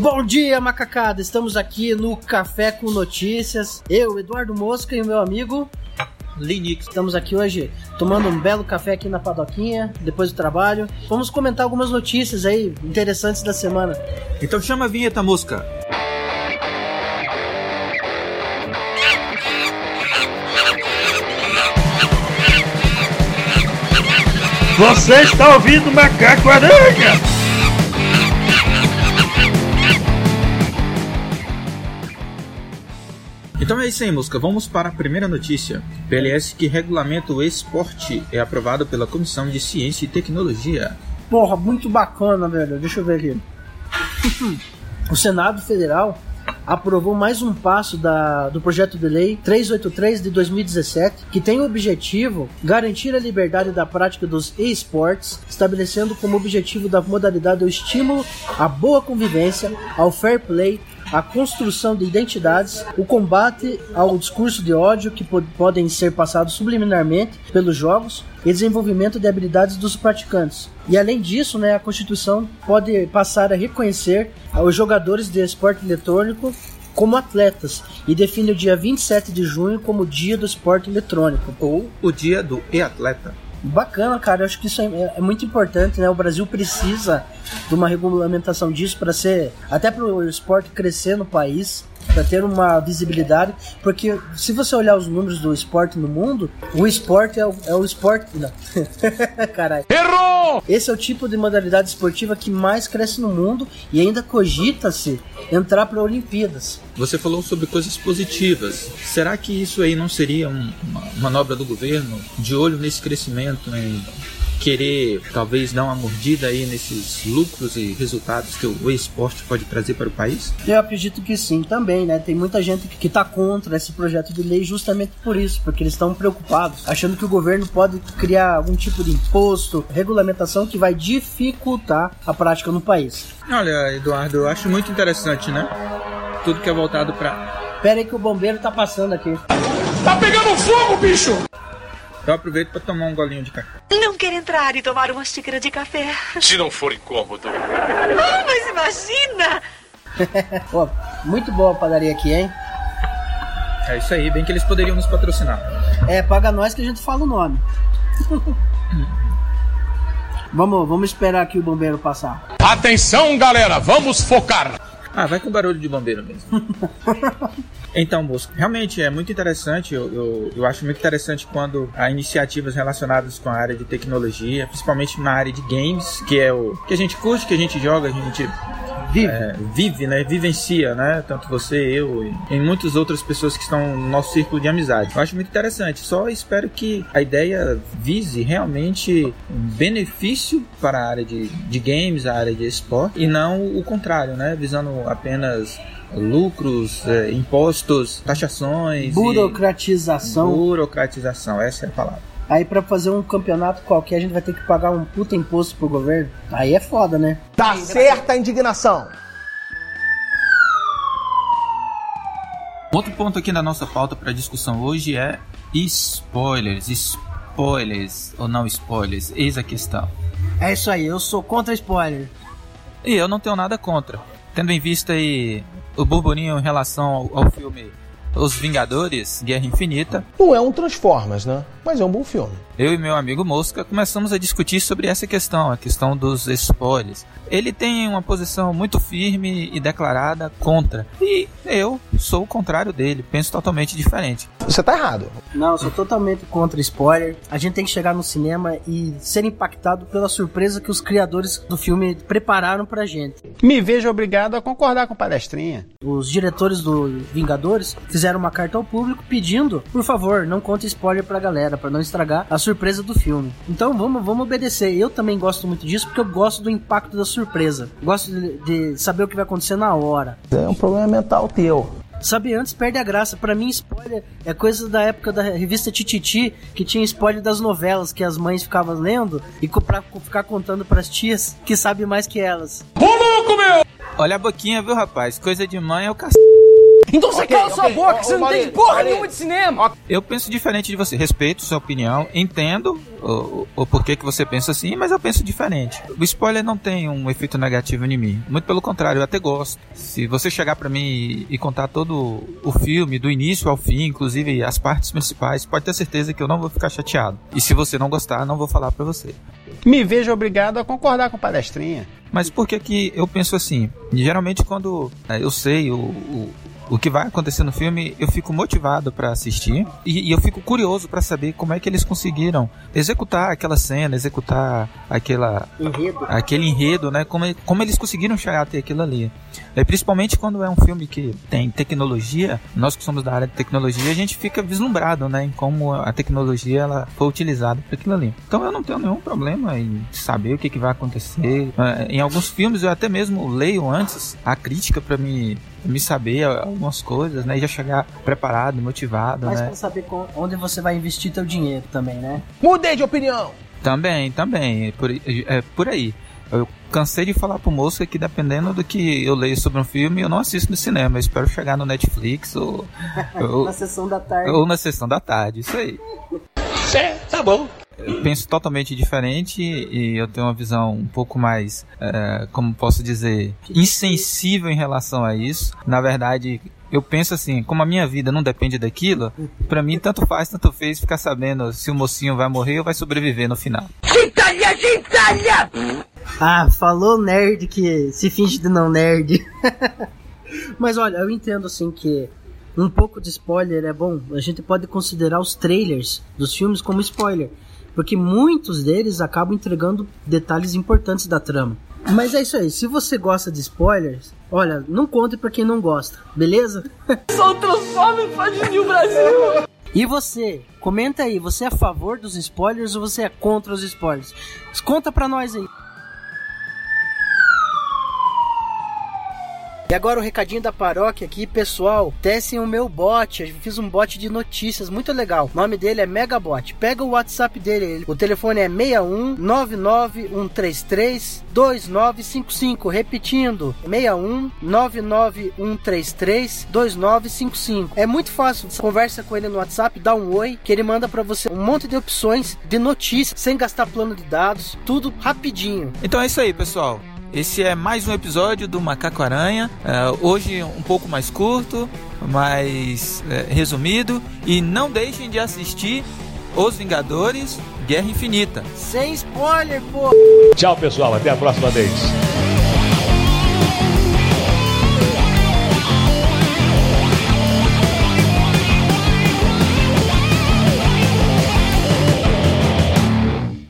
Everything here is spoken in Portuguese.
Bom dia, macacada! Estamos aqui no Café com Notícias. Eu, Eduardo Mosca e o meu amigo Linux. Estamos aqui hoje tomando um belo café aqui na padoquinha, depois do trabalho. Vamos comentar algumas notícias aí interessantes da semana. Então chama a vinheta, Mosca. Você está ouvindo Macaco Aranha? Então é isso aí, música. Vamos para a primeira notícia. PLS que regulamenta o esporte é aprovado pela Comissão de Ciência e Tecnologia. Porra, muito bacana, velho. Deixa eu ver aqui. o Senado Federal aprovou mais um passo da, do projeto de lei 383 de 2017, que tem o objetivo garantir a liberdade da prática dos esportes, estabelecendo como objetivo da modalidade o estímulo à boa convivência, ao fair play, a construção de identidades, o combate ao discurso de ódio que podem ser passados subliminarmente pelos jogos e desenvolvimento de habilidades dos praticantes. E além disso, né, a Constituição pode passar a reconhecer os jogadores de esporte eletrônico como atletas e define o dia 27 de junho como Dia do Esporte Eletrônico. Ou o Dia do E-Atleta. Bacana, cara. Eu acho que isso é, é, muito importante, né? O Brasil precisa de uma regulamentação disso para ser até para o esporte crescer no país para ter uma visibilidade, porque se você olhar os números do esporte no mundo, o esporte é o, é o esporte. Não. Caralho. Errou! Esse é o tipo de modalidade esportiva que mais cresce no mundo e ainda cogita-se entrar para Olimpíadas. Você falou sobre coisas positivas. Será que isso aí não seria um, uma manobra do governo de olho nesse crescimento em querer talvez dar uma mordida aí nesses lucros e resultados que o esporte pode trazer para o país? Eu acredito que sim também, né? Tem muita gente que está contra esse projeto de lei justamente por isso, porque eles estão preocupados, achando que o governo pode criar algum tipo de imposto, regulamentação que vai dificultar a prática no país. Olha, Eduardo, eu acho muito interessante, né? Tudo que é voltado para Pera aí que o bombeiro tá passando aqui. Tá pegando fogo, bicho! Eu aproveito para tomar um golinho de café. Não quer entrar e tomar uma xícara de café? Se não for incômodo. Ah, mas imagina! Pô, muito boa a padaria aqui, hein? É isso aí, bem que eles poderiam nos patrocinar. É, paga nós que a gente fala o nome. vamos, vamos esperar aqui o bombeiro passar. Atenção, galera, vamos focar. Ah, vai com barulho de bombeiro mesmo. Então, Bosco, realmente é muito interessante. Eu, eu, eu, acho muito interessante quando há iniciativas relacionadas com a área de tecnologia, principalmente na área de games, que é o que a gente curte, que a gente joga, a gente vive, é, vive né? Vivencia, né? Tanto você, eu e, e muitas outras pessoas que estão no nosso círculo de amizade. Eu acho muito interessante. Só espero que a ideia vise realmente um benefício para a área de, de games, a área de esporte, e não o contrário, né? Visando apenas lucros, é, impostos, taxações. Burocratização. Burocratização, essa é a palavra. Aí para fazer um campeonato qualquer a gente vai ter que pagar um puta imposto pro governo. Aí é foda, né? Tá certa a indignação. Outro ponto aqui na nossa pauta para discussão hoje é spoilers, spoilers ou não spoilers, eis a questão. É isso aí, eu sou contra spoiler. E eu não tenho nada contra. Tendo em vista aí o burburinho em relação ao, ao filme Os Vingadores, Guerra Infinita. Não é um Transformers, né? Mas é um bom filme. Eu e meu amigo Mosca começamos a discutir sobre essa questão, a questão dos spoilers. Ele tem uma posição muito firme e declarada contra. E eu sou o contrário dele, penso totalmente diferente. Você tá errado. Não, eu sou totalmente contra spoiler. A gente tem que chegar no cinema e ser impactado pela surpresa que os criadores do filme prepararam pra gente. Me vejo obrigado a concordar com palestrinha. Os diretores do Vingadores fizeram uma carta ao público pedindo, por favor, não conte spoiler pra galera, para não estragar a surpresa do filme. Então vamos, vamos obedecer. Eu também gosto muito disso porque eu gosto do impacto da surpresa. Gosto de, de saber o que vai acontecer na hora. É um problema mental teu. Sabe, antes perde a graça. Para mim, spoiler é coisa da época da revista Tititi, que tinha spoiler das novelas que as mães ficavam lendo e pra ficar contando pras tias que sabe mais que elas. Ô louco, meu! Olha a boquinha, viu, rapaz? Coisa de mãe é o cacete. Então você Ok, cala sua ok. boca, Ô, você não tem porra nenhuma de cinema! Eu penso diferente de você. Respeito sua opinião, entendo o, o porquê que você pensa assim, mas eu penso diferente. O spoiler não tem um efeito negativo em mim. Muito pelo contrário, eu até gosto. Se você chegar pra mim e, e contar todo o filme, do início ao fim, inclusive as partes principais, pode ter certeza que eu não vou ficar chateado. E se você não gostar, não vou falar pra você. Me vejo obrigado a concordar com palestrinha. Mas por que que eu penso assim? Geralmente quando é, eu sei o, o, o que vai acontecer no filme, eu fico motivado pra assistir e, e eu fico curioso pra saber como é que eles conseguiram executar aquela cena, executar aquela Enredo. aquele enredo, né? Como, como eles conseguiram chegar até aquilo ali. É, principalmente quando é um filme que tem tecnologia, nós que somos da área de tecnologia, a gente fica vislumbrado, né? Em como a tecnologia ela foi utilizada para aquilo ali. Então eu não tenho nenhum problema em saber o que, que vai acontecer. É, em alguns filmes eu até mesmo leio antes a crítica para me me saber algumas coisas, né? E já chegar preparado, motivado, Mas né? pra saber onde você vai investir teu dinheiro também, né? Mudei de opinião. Também, também. É por, é por aí. Eu cansei de falar pro moço que dependendo do que eu leio sobre um filme, eu não assisto no cinema. Eu espero chegar no Netflix ou, ou, Na sessão da tarde. ou na sessão da tarde. Isso aí. É, tá bom. Eu penso totalmente diferente e eu tenho uma visão um pouco mais, é, como posso dizer, insensível em relação a isso. Na verdade, eu penso assim, como a minha vida não depende daquilo, pra mim tanto faz, tanto fez ficar sabendo se o mocinho vai morrer ou vai sobreviver no final. Ah, falou nerd que se finge de não nerd. Mas olha, eu entendo assim que um pouco de spoiler é bom. A gente pode considerar os trailers dos filmes como spoiler, porque muitos deles acabam entregando detalhes importantes da trama. Mas é isso aí, se você gosta de spoilers, olha, não conte pra quem não gosta, beleza? Só transforma em Fadinho Brasil! E você, comenta aí, você é a favor dos spoilers ou você é contra os spoilers? Conta pra nós aí. E agora o recadinho da paróquia aqui, pessoal. Testem o meu bot. Eu fiz um bot de notícias muito legal. O nome dele é Megabot. Pega o WhatsApp dele. O telefone é 61 99133 2955. Repetindo, 61 99133 2955. É muito fácil. Você conversa com ele no WhatsApp, dá um oi, que ele manda pra você um monte de opções de notícias, sem gastar plano de dados, tudo rapidinho. Então é isso aí, pessoal. Esse é mais um episódio do Macaco Aranha. É, hoje um pouco mais curto, mais é, resumido. E não deixem de assistir Os Vingadores Guerra Infinita. Sem spoiler, pô! Tchau, pessoal. Até a próxima vez.